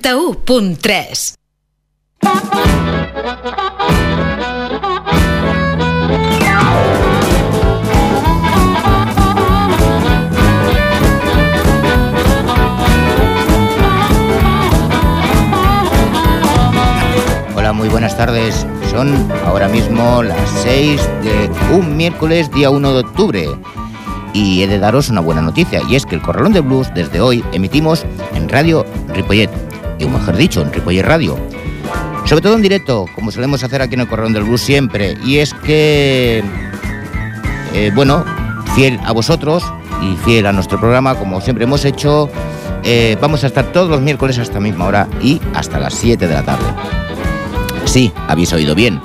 91.3. Hola, muy buenas tardes. Son ahora mismo las 6 de un miércoles, día 1 de octubre. Y he de daros una buena noticia, y es que el Corralón de Blues desde hoy emitimos en Radio Ripollet, y mejor dicho, en Ripollet Radio. Sobre todo en directo, como solemos hacer aquí en el Corralón del Blues siempre, y es que, eh, bueno, fiel a vosotros y fiel a nuestro programa, como siempre hemos hecho, eh, vamos a estar todos los miércoles hasta la misma hora y hasta las 7 de la tarde. Sí, habéis oído bien.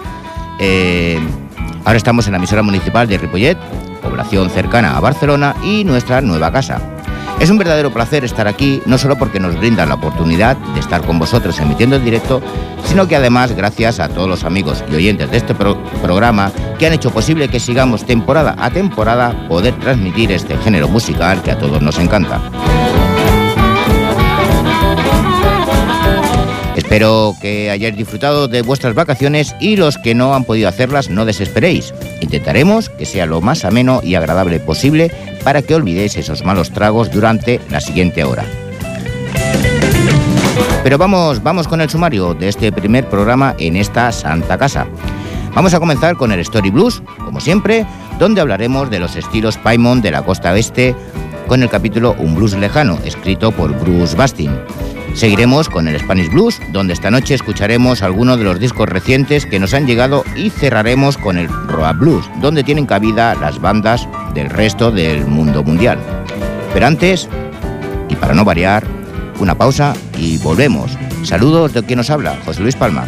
Eh, ahora estamos en la emisora municipal de Ripollet, población cercana a Barcelona y nuestra nueva casa. Es un verdadero placer estar aquí, no solo porque nos brindan la oportunidad de estar con vosotros emitiendo en directo, sino que además gracias a todos los amigos y oyentes de este pro programa que han hecho posible que sigamos temporada a temporada poder transmitir este género musical que a todos nos encanta. Espero que hayáis disfrutado de vuestras vacaciones y los que no han podido hacerlas no desesperéis. Intentaremos que sea lo más ameno y agradable posible para que olvidéis esos malos tragos durante la siguiente hora. Pero vamos, vamos con el sumario de este primer programa en esta santa casa. Vamos a comenzar con el Story Blues, como siempre, donde hablaremos de los estilos Paimon de la costa oeste con el capítulo Un Blues Lejano, escrito por Bruce Bastin. Seguiremos con el Spanish Blues, donde esta noche escucharemos algunos de los discos recientes que nos han llegado y cerraremos con el Roa Blues, donde tienen cabida las bandas del resto del mundo mundial. Pero antes, y para no variar, una pausa y volvemos. Saludos de quien nos habla, José Luis Palma.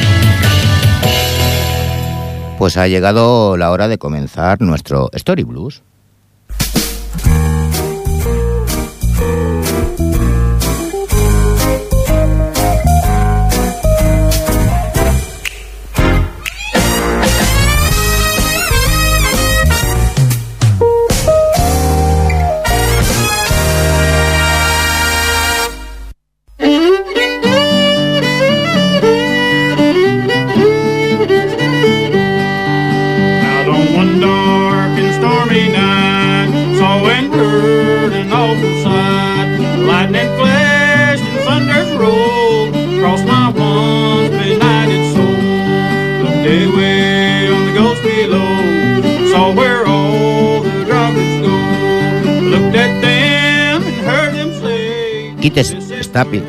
Pues ha llegado la hora de comenzar nuestro Story Blues. Stapit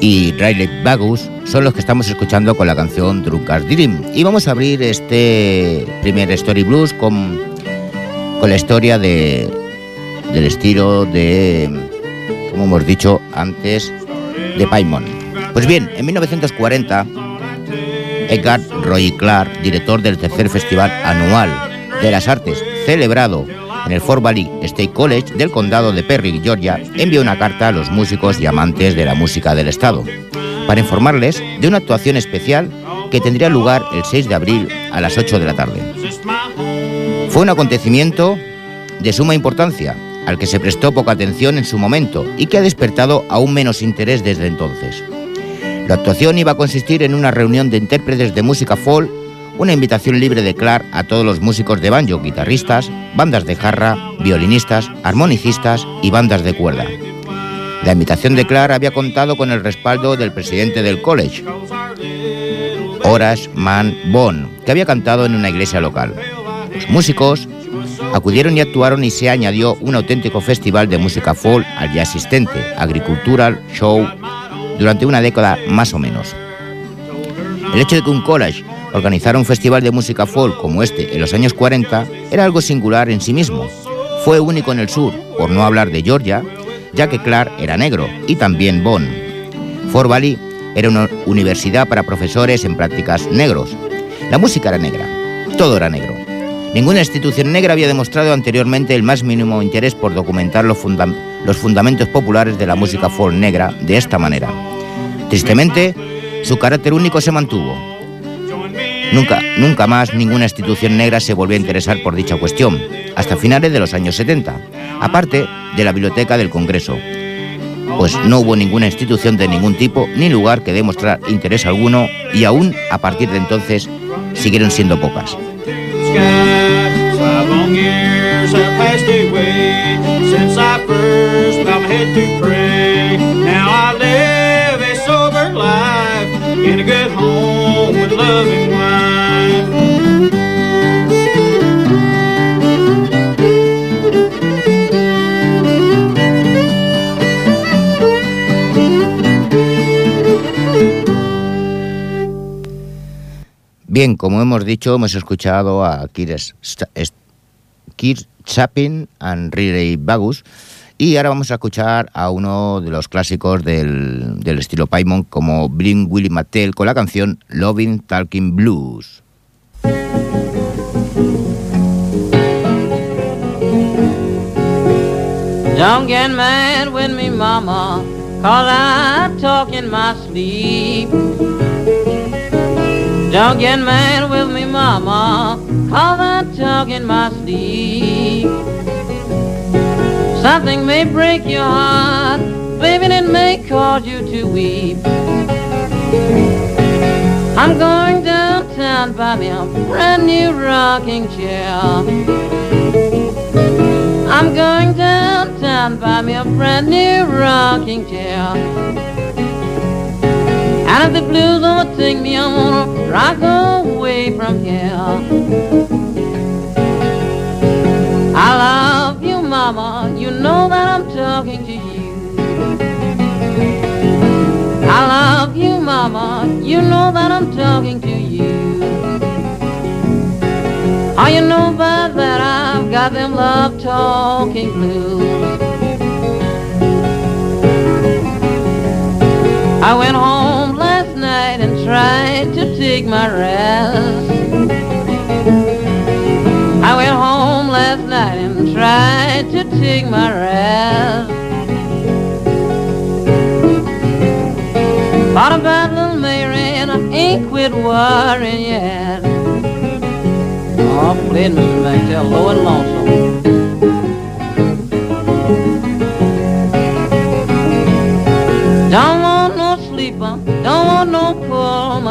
y Riley Bagus son los que estamos escuchando con la canción Drunkard's Dream. Y vamos a abrir este primer Story Blues con, con la historia de, del estilo de, como hemos dicho antes, de Paimon. Pues bien, en 1940, Edgar Roy Clark, director del tercer festival anual de las artes celebrado en el Fort Valley State College del condado de Perry, Georgia, envió una carta a los músicos y amantes de la música del estado para informarles de una actuación especial que tendría lugar el 6 de abril a las 8 de la tarde. Fue un acontecimiento de suma importancia, al que se prestó poca atención en su momento y que ha despertado aún menos interés desde entonces. La actuación iba a consistir en una reunión de intérpretes de música folk, una invitación libre de Clark a todos los músicos de banjo, guitarristas, bandas de jarra, violinistas, armonicistas y bandas de cuerda. La invitación de Clark había contado con el respaldo del presidente del college, Horace Mann Bond, que había cantado en una iglesia local. Los músicos acudieron y actuaron y se añadió un auténtico festival de música folk al ya existente, Agricultural Show, durante una década más o menos. El hecho de que un college organizara un festival de música folk como este en los años 40 era algo singular en sí mismo. Fue único en el sur, por no hablar de Georgia, ya que Clark era negro y también Bond. Fort Valley era una universidad para profesores en prácticas negros. La música era negra, todo era negro. Ninguna institución negra había demostrado anteriormente el más mínimo interés por documentar los, fundamentos populares de la música folk negra de esta manera. Tristemente, su carácter único se mantuvo. Nunca, nunca más ninguna institución negra se volvió a interesar por dicha cuestión, hasta finales de los años 70, aparte de la Biblioteca del Congreso, pues no hubo ninguna institución de ningún tipo ni lugar que demostrar interés alguno y aún a partir de entonces siguieron siendo pocas. Bien, como hemos dicho, hemos escuchado a Kirk Chapin and Riley Bagus y ahora vamos a escuchar a uno de los clásicos del, estilo Paimon como Bring Willie Mattel con la canción Loving Talking Blues. Don't get mad with me, mama, cause I talk in my sleep. Something may break your heart, baby, and it may cause you to weep. I'm going downtown, buy me a brand new rocking chair. I'm going downtown, buy me a brand new rocking chair. And if the blues overtake me, I'm gonna rock away from here. I love you, mama, you know that I'm talking to you. I love you, mama, you know that I'm talking to you. Oh, you know by that I've got them love talking blues. I went home last night tried to take my rest. I went home last night and tried to take my rest. Thought about little Mary and I ain't quit worrying yet. Oh, played Mr. McTell low and lonesome.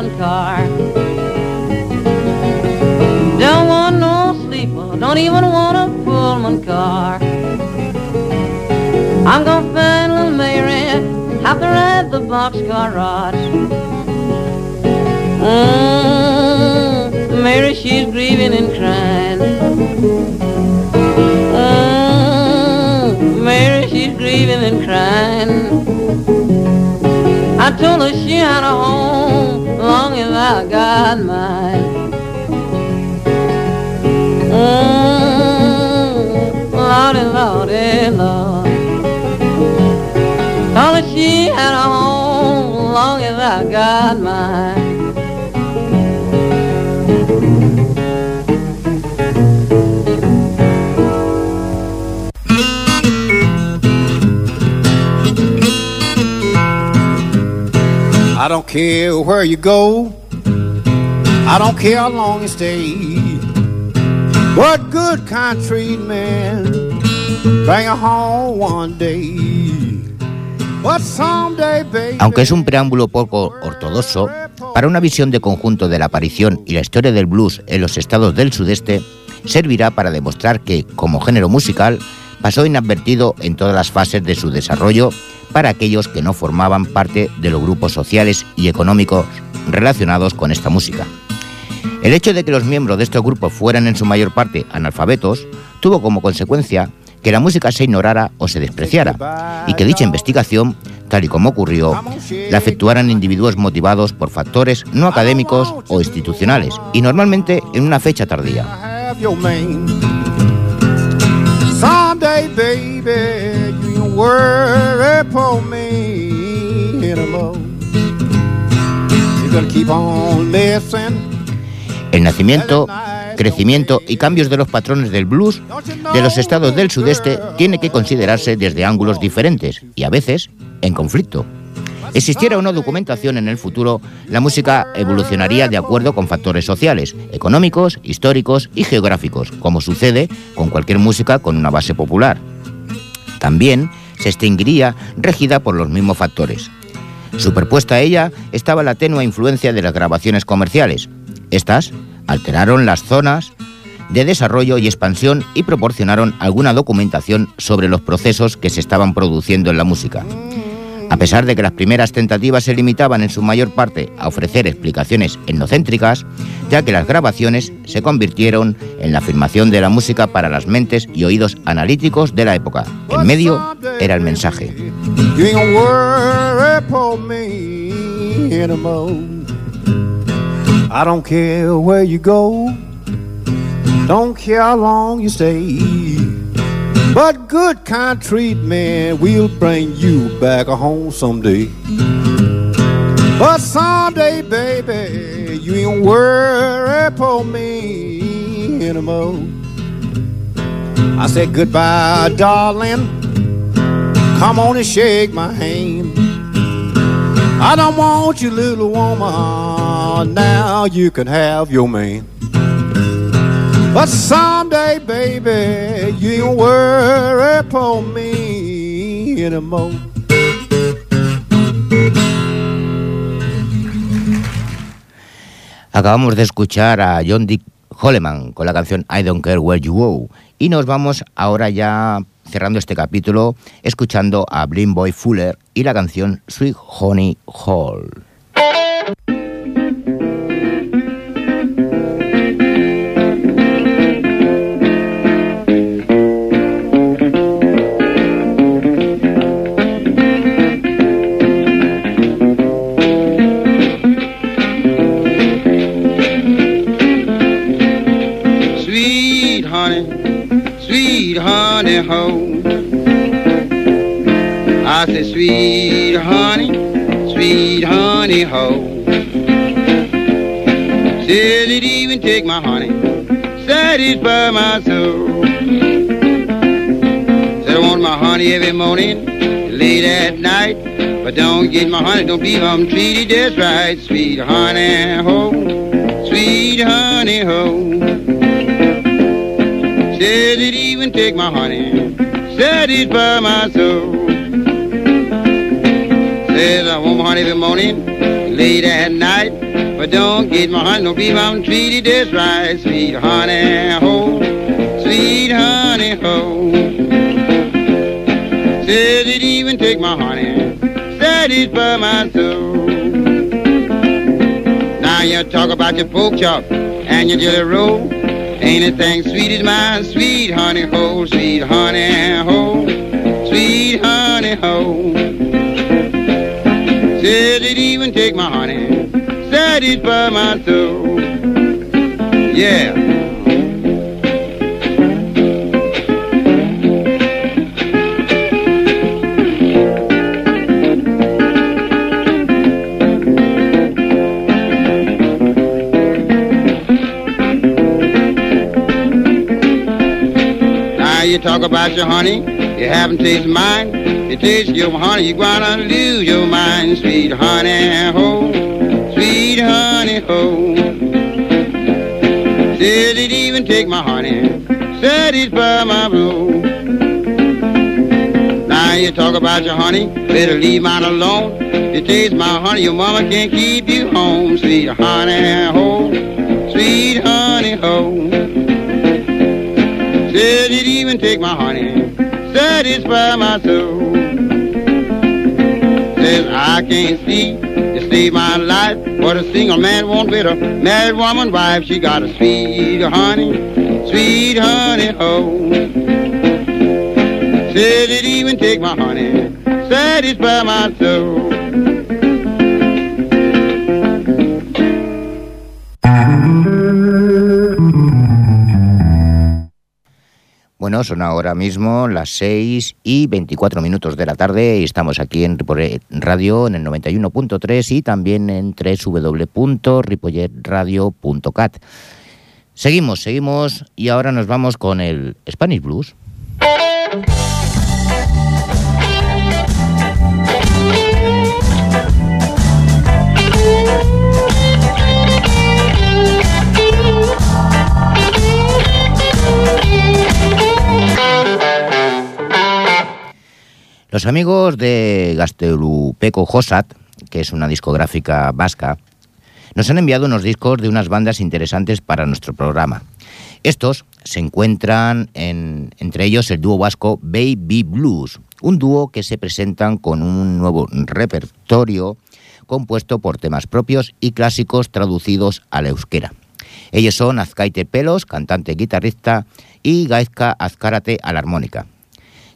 Pullman car. Don't want no sleeper. Don't even want a Pullman car. I'm gonna find little Mary. Have to ride the boxcar rod. Mm, Mary, she's grieving and crying. Mm, Mary, she's grieving and crying. I told her she had a home long as I got mine. Mm, Lordy, Lordy, Lord. Her she had a home long as I got mine. Aunque es un preámbulo poco ortodoxo, para una visión de conjunto de la aparición y la historia del blues en los estados del sudeste, servirá para demostrar que, como género musical, pasó inadvertido en todas las fases de su desarrollo para aquellos que no formaban parte de los grupos sociales y económicos relacionados con esta música. El hecho de que los miembros de estos grupos fueran en su mayor parte analfabetos tuvo como consecuencia que la música se ignorara o se despreciara y que dicha investigación, tal y como ocurrió, la efectuaran individuos motivados por factores no académicos o institucionales y normalmente en una fecha tardía. Have your man. Someday, baby, you ain't worry for me anymore. You're gonna keep on listening. El nacimiento, crecimiento y cambios de los patrones del blues de los estados del sudeste tiene que considerarse desde ángulos diferentes y a veces en conflicto. Existiera una documentación en el futuro, la música evolucionaría de acuerdo con factores sociales, económicos, históricos y geográficos, como sucede con cualquier música con una base popular. También se extinguiría regida por los mismos factores. Superpuesta a ella estaba la tenue influencia de las grabaciones comerciales. Estas alteraron las zonas de desarrollo y expansión y proporcionaron alguna documentación sobre los procesos que se estaban produciendo en la música. A pesar de que las primeras tentativas se limitaban en su mayor parte a ofrecer explicaciones etnocéntricas, ya que las grabaciones se convirtieron en la afirmación de la música para las mentes y oídos analíticos de la época. En medio era el mensaje. I care where you go, don't care how long you stay. But good kind treatment will bring you back home someday. But someday, baby, you ain't worry for me anymore. I said goodbye, darling. Come on and shake my hand. I don't want you, little woman. Now you can have your man. But someday, baby, you ain't worry for me anymore. Acabamos de escuchar a John Dick Holleman con la canción I Don't Care Where You Go y nos vamos ahora ya cerrando este capítulo escuchando a Blind Boy Fuller y la canción Sweet Honey Hall. Honey. I say sweet honey, sweet honey ho. Said it even take my honey, satisfy my soul. Said I want my honey every morning, late at night. But don't get my honey, don't be I'm treated just right. Sweet honey ho, sweet honey ho. Said it even take my honey, satisfy my soul. Says I want my honey every morning, late at night. But don't get my honey, no beef, I'm treated just right. Sweet honey, ho, sweet honey, ho. Says it even take my honey, satisfy my soul. Now you talk about your pork chop and your jelly roll. Ain't a thing sweet is mine, sweet honey ho, sweet honey ho, sweet honey ho. Said it even take my honey, satisfy my soul. Yeah. Talk about your honey, you haven't tasted mine. You taste your honey, you gonna lose your mind. Sweet honey ho, sweet honey ho. Said it even take my honey, satisfy my blow. Now you talk about your honey, better leave mine alone. You taste my honey, your mama can't keep you home. Sweet honey, ho, sweet honey, ho. Said it take my honey, satisfy my soul. Says I can't see to save my life. What a single man won't with a married woman wife. She got a sweet honey, sweet honey, ho. Said it even take my honey, satisfy my soul. Son ahora mismo las 6 y 24 minutos de la tarde y estamos aquí en Radio en el 91.3 y también en www.ripolletradio.cat. Seguimos, seguimos y ahora nos vamos con el Spanish Blues. Los amigos de Gastelupeco Josat, que es una discográfica vasca, nos han enviado unos discos de unas bandas interesantes para nuestro programa. Estos se encuentran en, entre ellos el dúo vasco Baby Blues, un dúo que se presentan con un nuevo repertorio compuesto por temas propios y clásicos traducidos al euskera. Ellos son Azcaite Pelos, cantante guitarrista, y Gaizka Azcárate a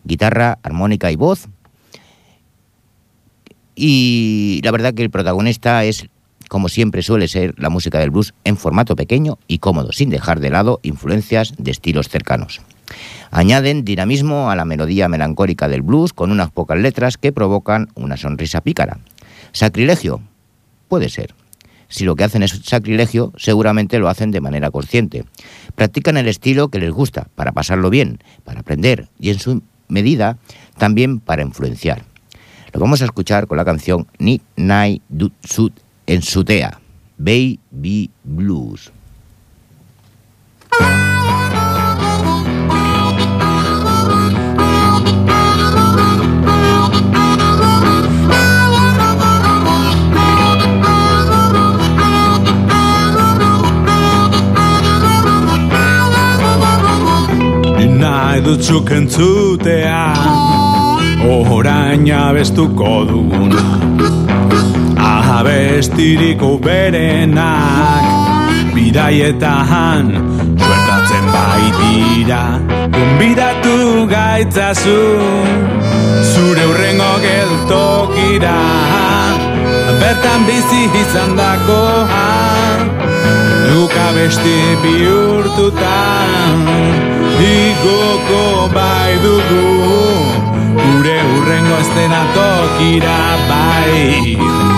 guitarra, armónica y voz. Y la verdad que el protagonista es, como siempre suele ser, la música del blues en formato pequeño y cómodo, sin dejar de lado influencias de estilos cercanos. Añaden dinamismo a la melodía melancólica del blues con unas pocas letras que provocan una sonrisa pícara. ¿Sacrilegio? Puede ser. Si lo que hacen es sacrilegio, seguramente lo hacen de manera consciente. Practican el estilo que les gusta, para pasarlo bien, para aprender y en su medida también para influenciar. Lo vamos a escuchar con la canción Ni Nai Du Sud en Sutea, Baby Blues. Zuk entzutea Horain abestuko duguna Abestiriko berenak Bidaietan suertatzen baitira. Konbidatu gaitzazu Zure urrengo geltokira. Bertan bizi izan dakoa Luka besti bihurtutan Igoko bai dugu. Gure urrengo estena tokira bai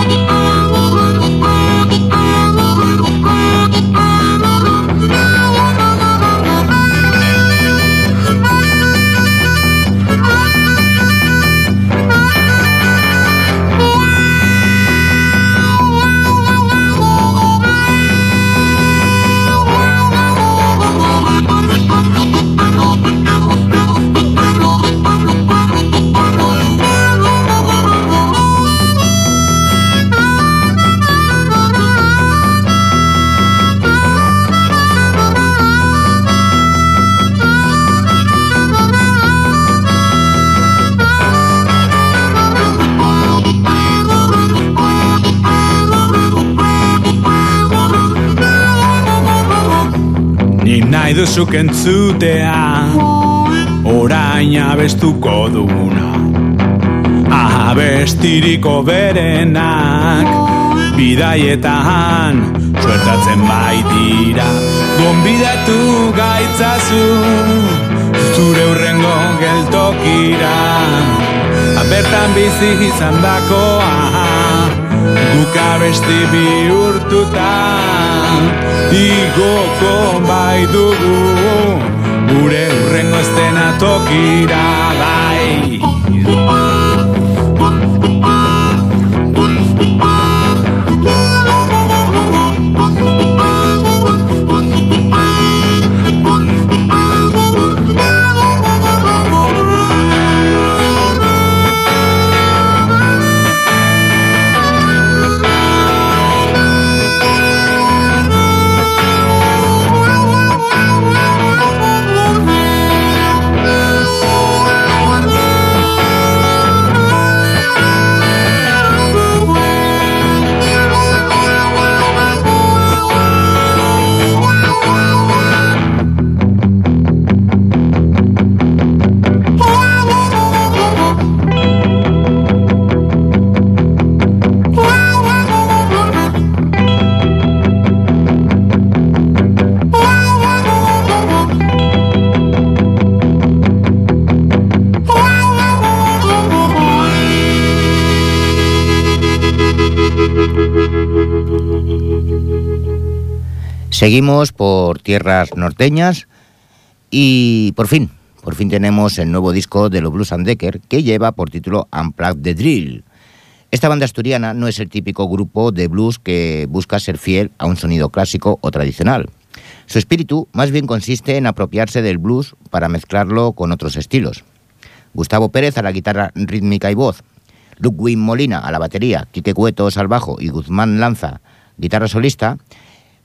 nahi duzuk entzutea Orain abestuko duguna. Abestiriko berenak. Bidaietan Suertatzen baitira. Gonbidatu gaitzazu Zure urrengo geltokira. Bertan bizi izan dakoa Guk abesti bihurtuta Igoko bai dugu Gure urrengo estena tokira bai Seguimos por tierras norteñas y por fin, por fin tenemos el nuevo disco de los Blues and Decker que lleva por título Unplugged the Drill. Esta banda asturiana no es el típico grupo de blues que busca ser fiel a un sonido clásico o tradicional. Su espíritu más bien consiste en apropiarse del blues para mezclarlo con otros estilos. Gustavo Pérez a la guitarra rítmica y voz, Ludwig Molina a la batería, Quique Cuetos al bajo y Guzmán Lanza, guitarra solista,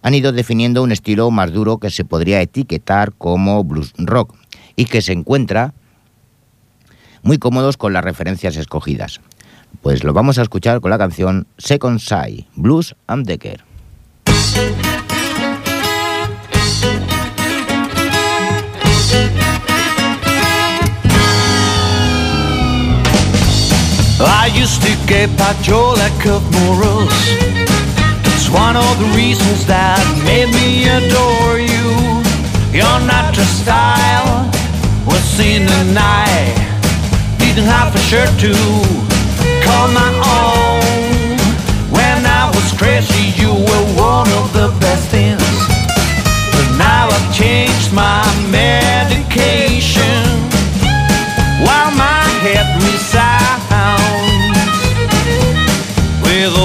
han ido definiendo un estilo más duro que se podría etiquetar como blues rock y que se encuentra muy cómodos con las referencias escogidas. Pues lo vamos a escuchar con la canción Second Side, Blues and Decker. One of the reasons that made me adore you. Your natural style was in the night. Didn't have a shirt to call my own. When I was crazy, you were one of the best things. But now I've changed my medication while my head resounds with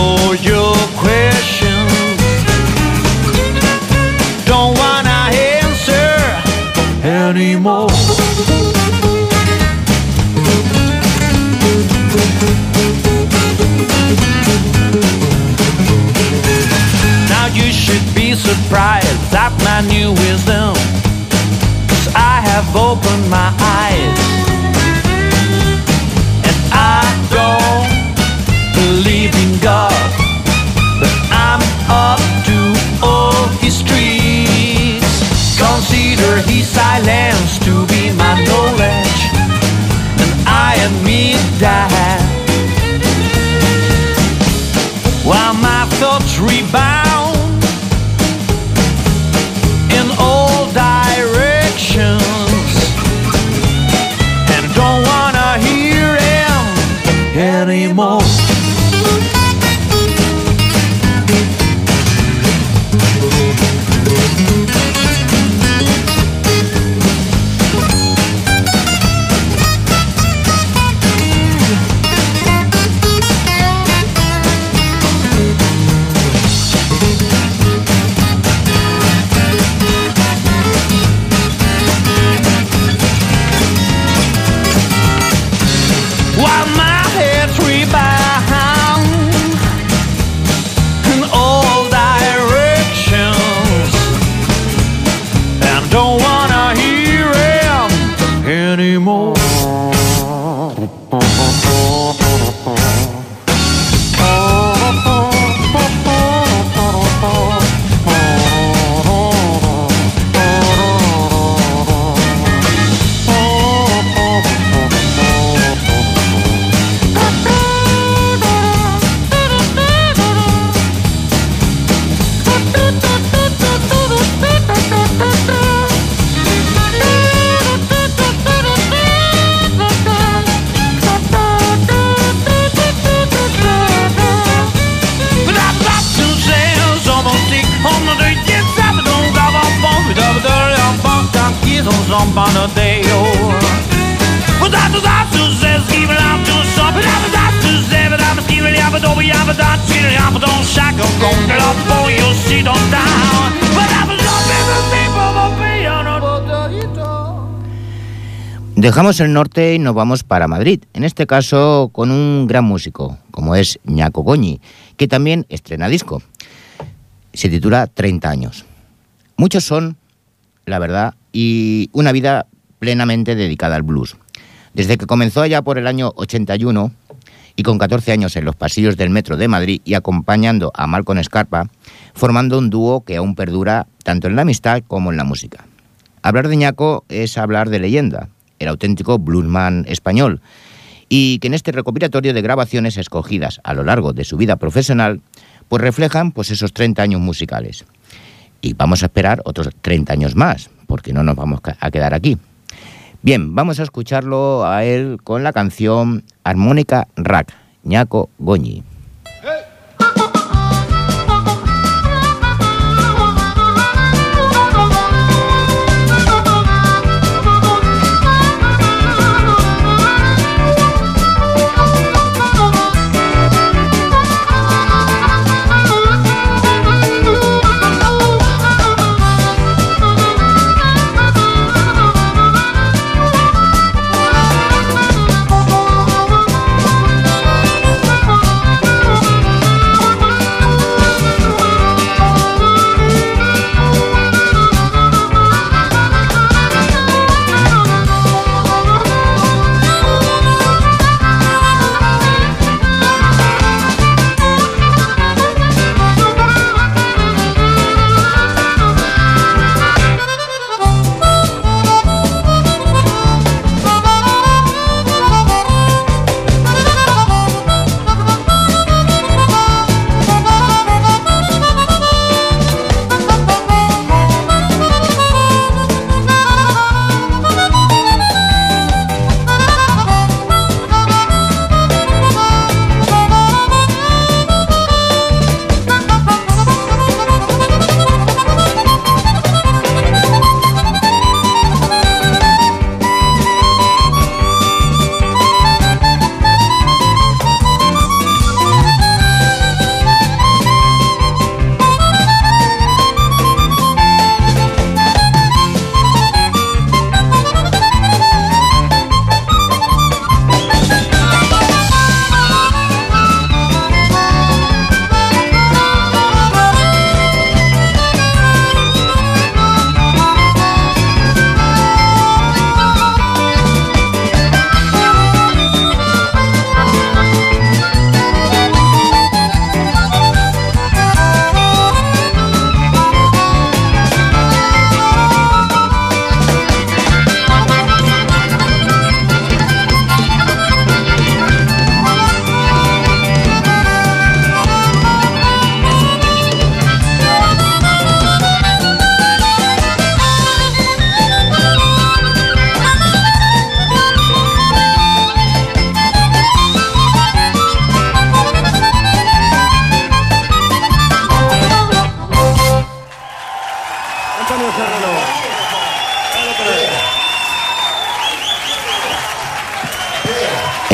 Dejamos el norte y nos vamos para Madrid, en este caso con un gran músico, como es Ñaco Goñi, que también estrena disco. Se titula 30 años. Muchos son, la verdad, y una vida plenamente dedicada al blues. Desde que comenzó allá por el año 81 y con 14 años en los pasillos del metro de Madrid y acompañando a Malcolm Escarpa, formando un dúo que aún perdura tanto en la amistad como en la música. Hablar de Ñaco es hablar de leyenda, el auténtico bluesman español, y que en este recopilatorio de grabaciones escogidas a lo largo de su vida profesional, pues reflejan pues esos 30 años musicales. Y vamos a esperar otros 30 años más, porque no nos vamos a quedar aquí. Bien, vamos a escucharlo a él con la canción Armónica Rack, Ñaco Goñi.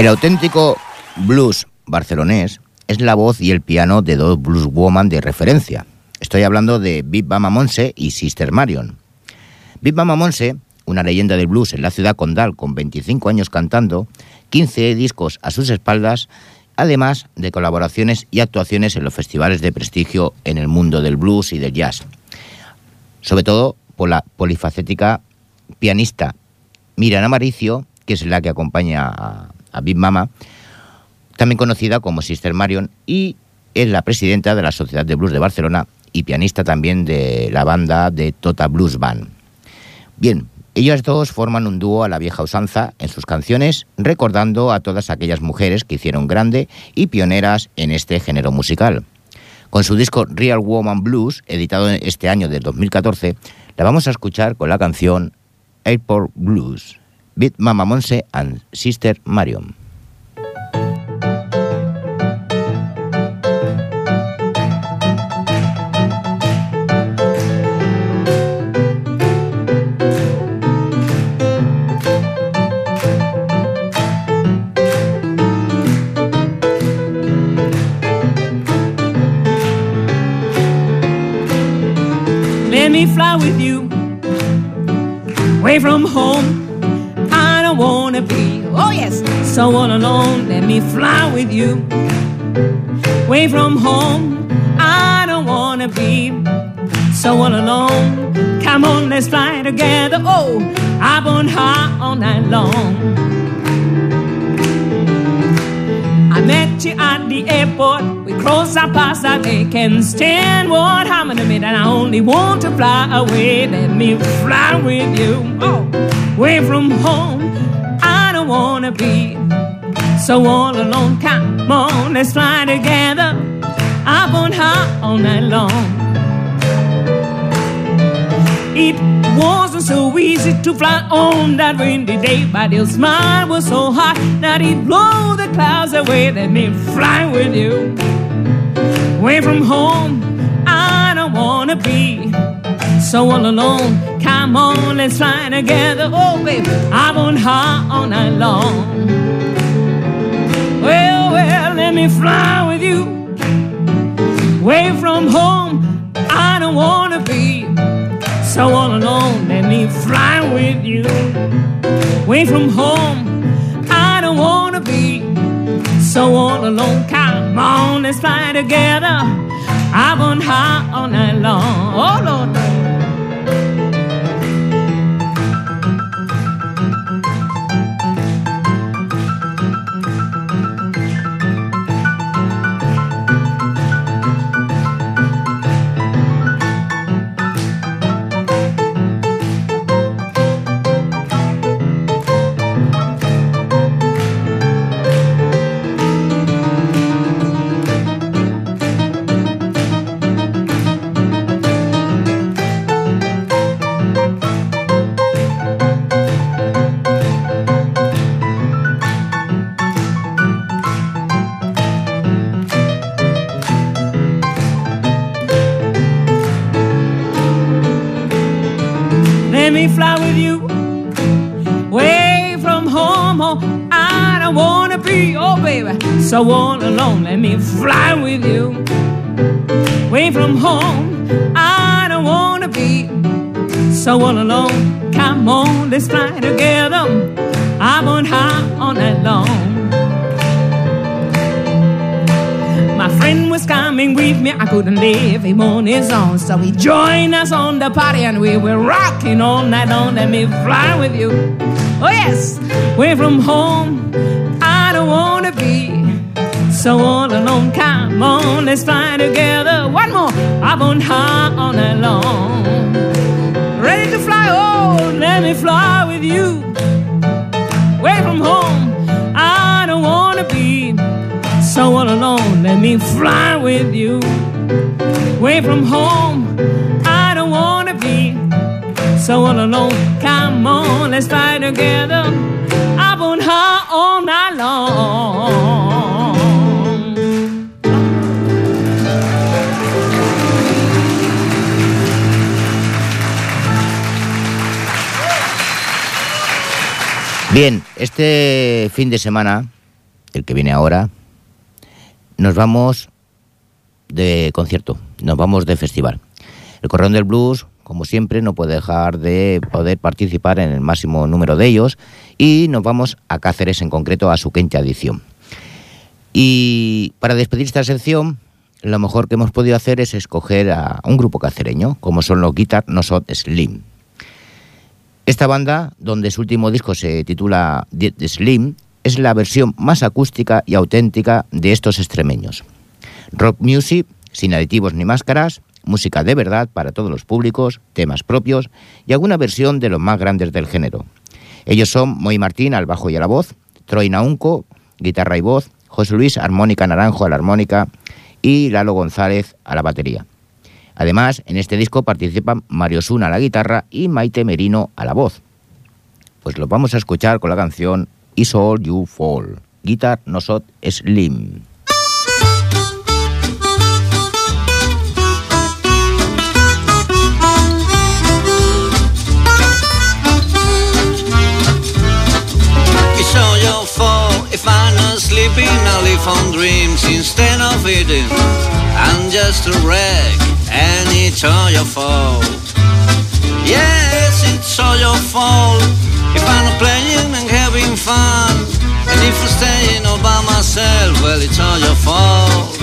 El auténtico blues barcelonés es la voz y el piano de dos blues woman de referencia. Estoy hablando de Big Mama Monse y Sister Marion. Big Mama Monse, una leyenda del blues en la ciudad condal con 25 años cantando, 15 discos a sus espaldas, además de colaboraciones y actuaciones en los festivales de prestigio en el mundo del blues y del jazz. Sobre todo por la polifacética pianista Miriam Amaricio, que es la que acompaña a, a Big Mama, también conocida como Sister Marion, y es la presidenta de la Sociedad de Blues de Barcelona y pianista también de la banda de Tota Blues Band. Bien, ellas dos forman un dúo a la vieja usanza en sus canciones, recordando a todas aquellas mujeres que hicieron grande y pioneras en este género musical. Con su disco Real Woman Blues, editado este año del 2014, la vamos a escuchar con la canción Airport Blues, Beat Mama Monse and Sister Marion. Let me fly with you away from home. Wanna be, oh yes, so all alone. Let me fly with you away from home. I don't wanna be so all alone. Come on, let's fly together. Oh, I've burn hot all night long. I met you at the airport. We crossed our paths. I can't stand what happened to me. And I only want to fly away. Let me fly with you. Oh, away from home. I wanna be so all alone. Come on, let's fly together. Up on high all night long. It wasn't so easy to fly on that windy day, but your smile was so hot that it blew the clouds away. Let me fly with you away from home. I don't wanna be so all alone. Come on, let's fly together. Oh, baby, I'm on high all night long. Well, well, let me fly with you away from home. I don't wanna be so all alone. Let me fly with you away from home. I don't wanna be so all alone. Come on, let's fly together. I'm on high all night long. Oh Lord. So all alone. Let me fly with you away from home. I don't wanna be so all alone. Come on, let's fly together. I'm on high all night long. My friend was coming with me, I couldn't leave him on his own. So he joined us on the party and we were rocking all night long. Let me fly with you. Oh, yes, away from home. So all alone. Come on, let's fly together. One more, up on high all long. Ready to fly, oh, let me fly with you. Away from home, I don't wanna be so all alone. Let me fly with you away from home. I don't wanna be so all alone. Come on, let's fly together. Este fin de semana, el que viene ahora, nos vamos de concierto, nos vamos de festival. El Correón del Blues, como siempre, no puede dejar de poder participar en el máximo número de ellos y nos vamos a Cáceres en concreto a su quinta edición. Y para despedir esta sección, lo mejor que hemos podido hacer es escoger a un grupo cacereño, como son los Guitar Nosot Slim. Esta banda, donde su último disco se titula The Slim, es la versión más acústica y auténtica de estos extremeños. Rock music, sin aditivos ni máscaras, música de verdad para todos los públicos, temas propios y alguna versión de los más grandes del género. Ellos son Moy Martín al bajo y a la voz, Troy Naunco, guitarra y voz, José Luis Armónica Naranjo a la armónica y Lalo González a la batería. Además, en este disco participan Mario Suna a la guitarra y Maite Merino a la voz. Pues lo vamos a escuchar con la canción Is All You Fall. Guitar Nosot Slim. On dreams instead of eating. I'm just a wreck, and it's all your fault. Yes, it's all your fault if I'm not playing and having fun. And if I'm staying all by myself, well, it's all your fault.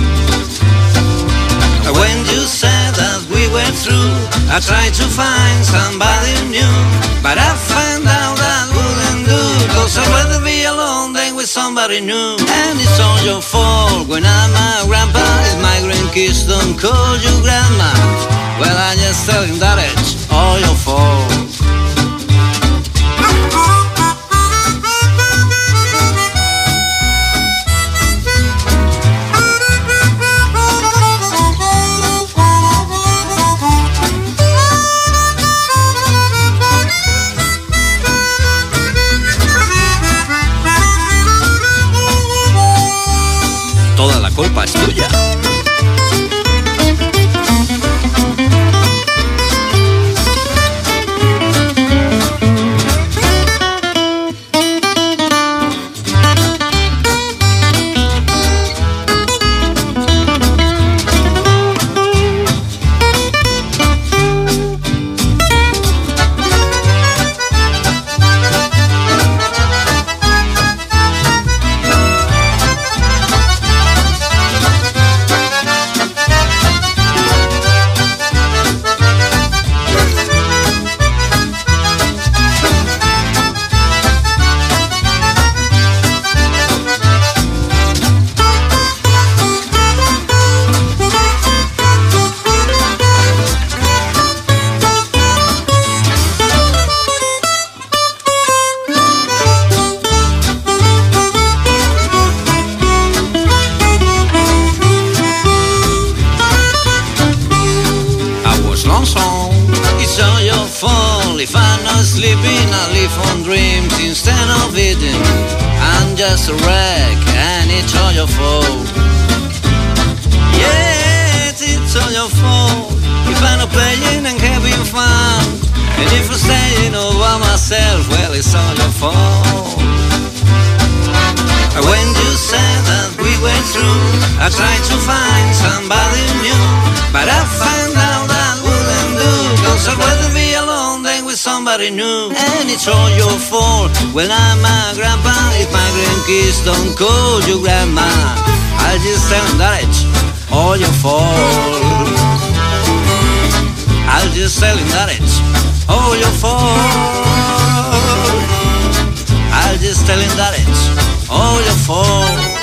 When you said that we were through, I tried to find somebody new, but I found out that wouldn't do. Cause I'd rather be alone than with somebody new. And it's all your fault when I'm a grandpa. Grandkids don't call you grandma, well, I just tell him that it's all your fault. Sleeping, I live on dreams instead of eating. I'm just a wreck, and it's all your fault. Yes, it's all your fault. If I'm not playing and having fun, and if I'm staying all by myself, well, it's all your fault. When you said that we were through, I tried to find somebody new, but I found out that wouldn't do. Cause I'd rather be somebody new. And it's all your fault. When I'm a grandpa, if my grandkids don't call you grandma, I'll just tell them that it's all your fault. I'll just tell him that it's all your fault. I'll just tell that it's all your fault.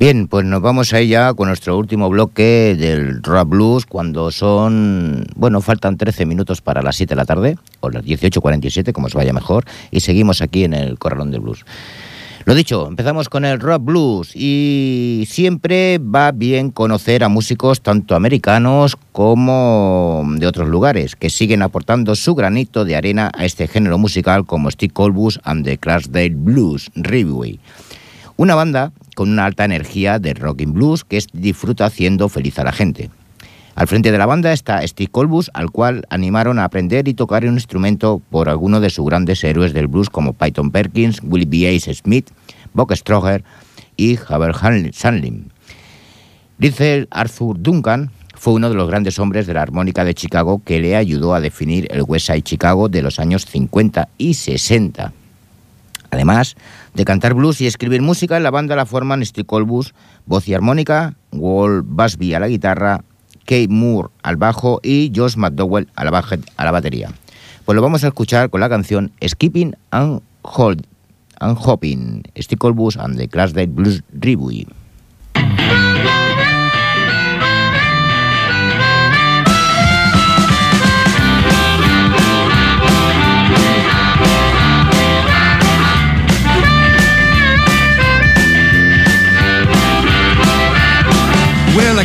Bien, pues nos vamos a ella con nuestro último bloque del Rock Blues cuando son, bueno, faltan 13 minutos para las 7 de la tarde, o las 18.47, como os vaya mejor, y seguimos aquí en el Corralón del Blues. Lo dicho, empezamos con el rock blues y siempre va bien conocer a músicos tanto americanos como de otros lugares que siguen aportando su granito de arena a este género musical como Steve Colbus and the Clarksdale Blues Review. Una banda con una alta energía de rock and blues que disfruta haciendo feliz a la gente. Al frente de la banda está Steve Colbus, al cual animaron a aprender y tocar un instrumento por algunos de sus grandes héroes del blues como Python Perkins, Willie B. Ace Smith, Buck Stroger y Haber Sandlin. Dice Arthur Duncan fue uno de los grandes hombres de la armónica de Chicago que le ayudó a definir el West Side Chicago de los años 50 y 60. Además de cantar blues y escribir música, la banda la forman Steve Colbus, voz y armónica, Walt Busby a la guitarra, Kate Moore al bajo y Josh McDowell a la, batería. Pues lo vamos a escuchar con la canción Skipping and, Hold, and Hopping, Stickle Bus and the Clarksdale Blues Review.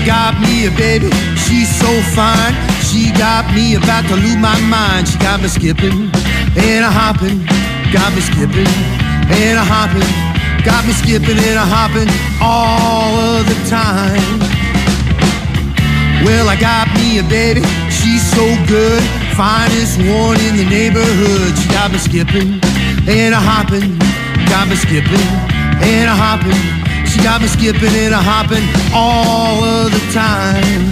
Got me a baby She's so fine, she got me about to lose my mind. She got me skipping and a hopping, got me skipping and a hopping, got me skipping and a hopping all of the time. Well, I got me a baby, she's so good, finest one in the neighborhood. She got me skipping and a hopping, got me skipping and a hopping. She got me skipping and a hopping all of the time.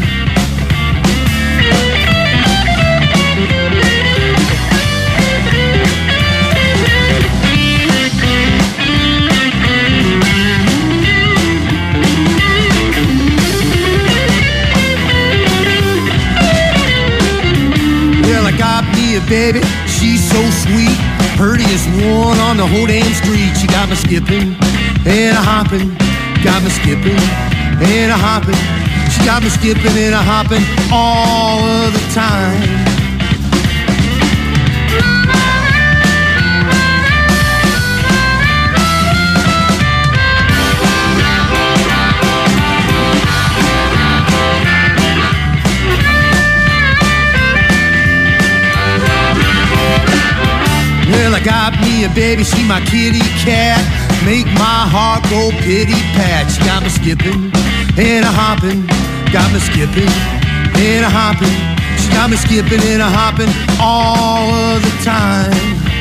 Well, I got me a baby, she's so sweet. Prettiest one on the whole damn street. She got me skipping and a hopping, got me skipping and a hopping. She got me skipping and a hopping all of the time. Well, I got me a baby, she my kitty cat. Make my heart go pity pat. She got me skipping and a hopping, got me skipping and a hopping. She got me skipping and a hopping all of the time.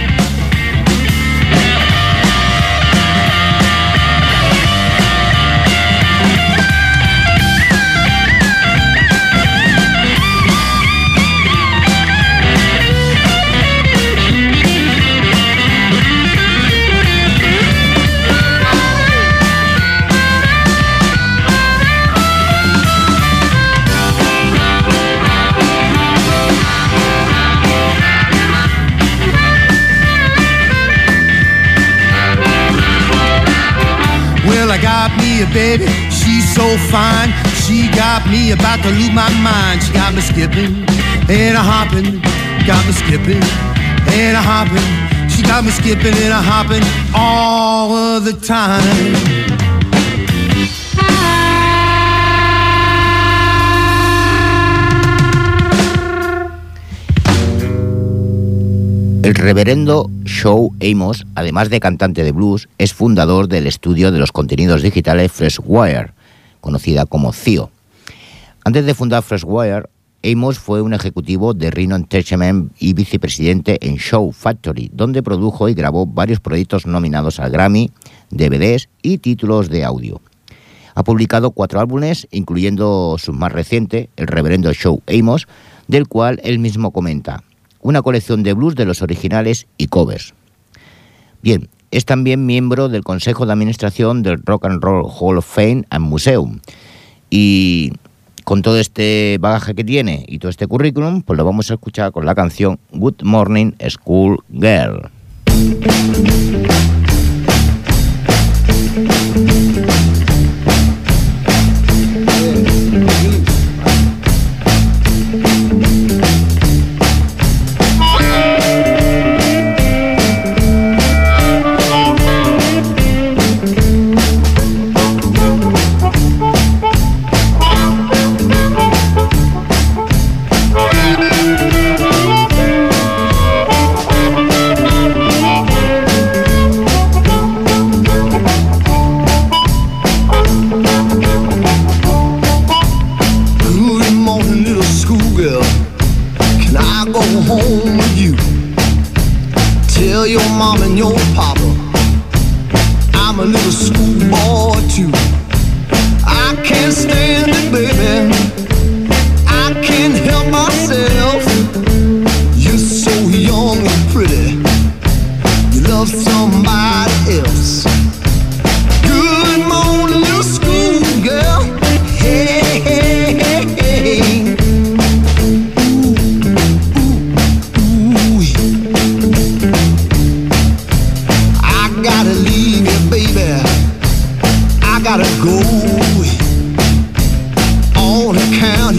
Baby, she's so fine. She got me about to lose my mind. She got me skipping and a hopping, got me skipping and a hopping. She got me skipping and a hopping all of the time. El reverendo Show Amos, además de cantante de blues, es fundador del estudio de los contenidos digitales Freshwire, conocida como CIO. Antes de fundar Freshwire, Amos fue un ejecutivo de Rhino Entertainment y vicepresidente en Show Factory, donde produjo y grabó varios proyectos nominados al Grammy, DVDs y títulos de audio. Ha publicado cuatro álbumes, incluyendo su más reciente, El Reverendo Show Amos, del cual él mismo comenta una colección de blues de los originales y covers. Bien, es también miembro del Consejo de Administración del Rock and Roll Hall of Fame and Museum. Y con todo este bagaje que tiene y todo este currículum, pues lo vamos a escuchar con la canción Good Morning School Girl.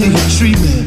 nigga treatment.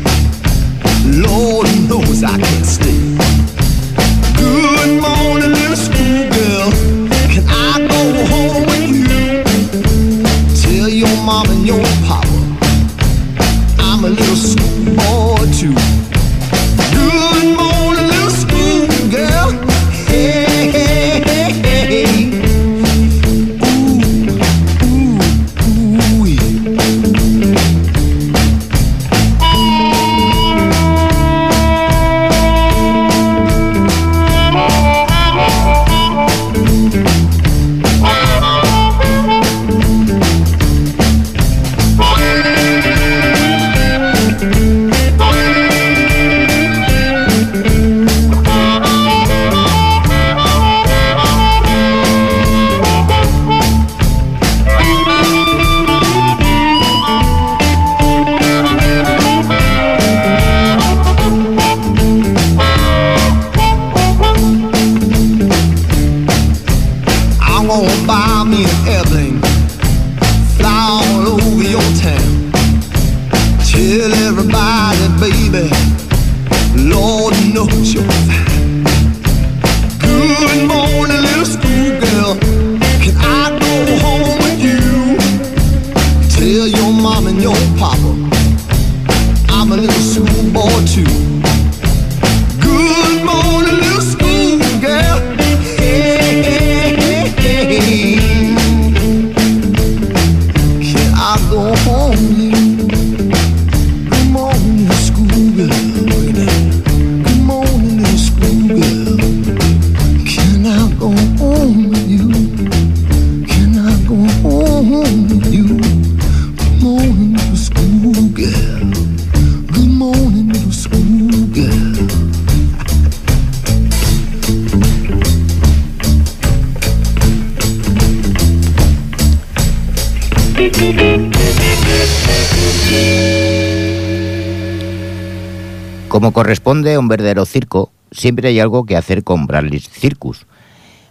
Corresponde a un verdadero circo, siempre hay algo que hacer con Bradley's Circus.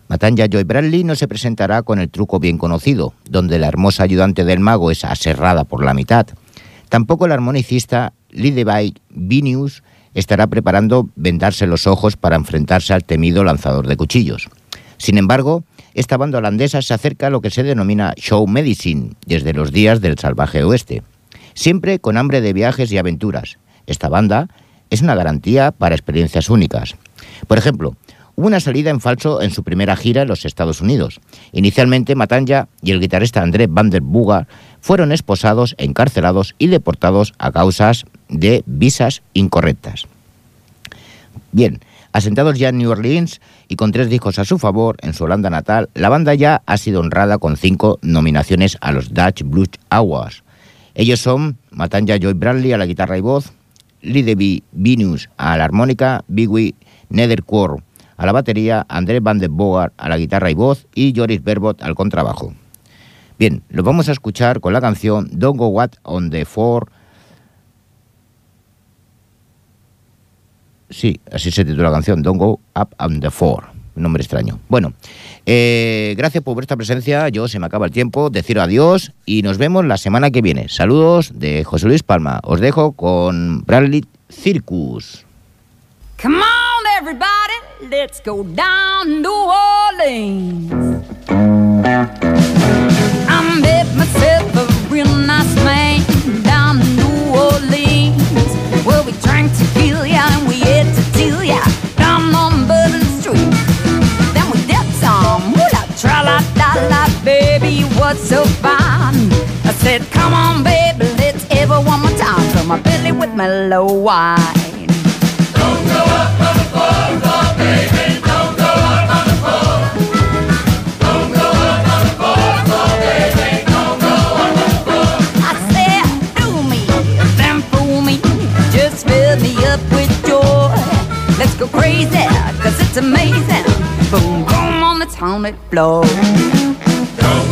Matanja Joy Bradley no se presentará con el truco bien conocido, donde la hermosa ayudante del mago es aserrada por la mitad. Tampoco el armonicista Lidevay Vinius estará preparando vendarse los ojos para enfrentarse al temido lanzador de cuchillos. Sin embargo, esta banda holandesa se acerca a lo que se denomina show medicine desde los días del salvaje oeste, siempre con hambre de viajes y aventuras. Esta banda es una garantía para experiencias únicas. Por ejemplo, hubo una salida en falso en su primera gira en los Estados Unidos. Inicialmente, Matanja y el guitarrista André van der Buga fueron esposados, encarcelados y deportados a causas de visas incorrectas. Bien, asentados ya en New Orleans y con tres discos a su favor en su Holanda natal, la banda ya ha sido honrada con cinco nominaciones a los Dutch Blues Awards. Ellos son Matanja Joy Bradley a la guitarra y voz, Lideby Vinus a la armónica, Bigui Nederquor a la batería, André Van de Boer a la guitarra y voz y Joris Berbot al contrabajo. Bien, lo vamos a escuchar con la canción Don't Go What on the Four. Sí, así se titula la canción, Don't Go Up on the Four. Nombre extraño. Bueno, eh, gracias por vuestra presencia. Yo se me acaba el tiempo. Decir adiós y nos vemos la semana que viene. Saludos de José Luis Palma. Os dejo con Bradley Circus. Come on, everybody, myself a real nice man so fun? I said, come on, baby, let's have a one more time. Fill my belly with mellow wine. Don't go up on the floor, baby. Don't go up on the floor. Don't go up on the floor, baby. Don't go up on the floor. I said, me, then fool me. Just fill me up with joy. Let's go crazy, cause it's amazing. Boom, boom, on the tonic floor. Don't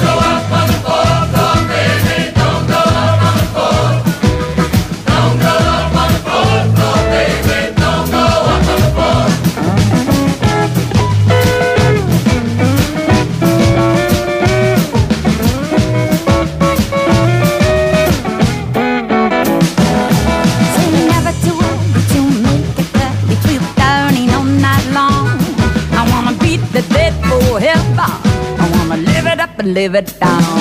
live it down.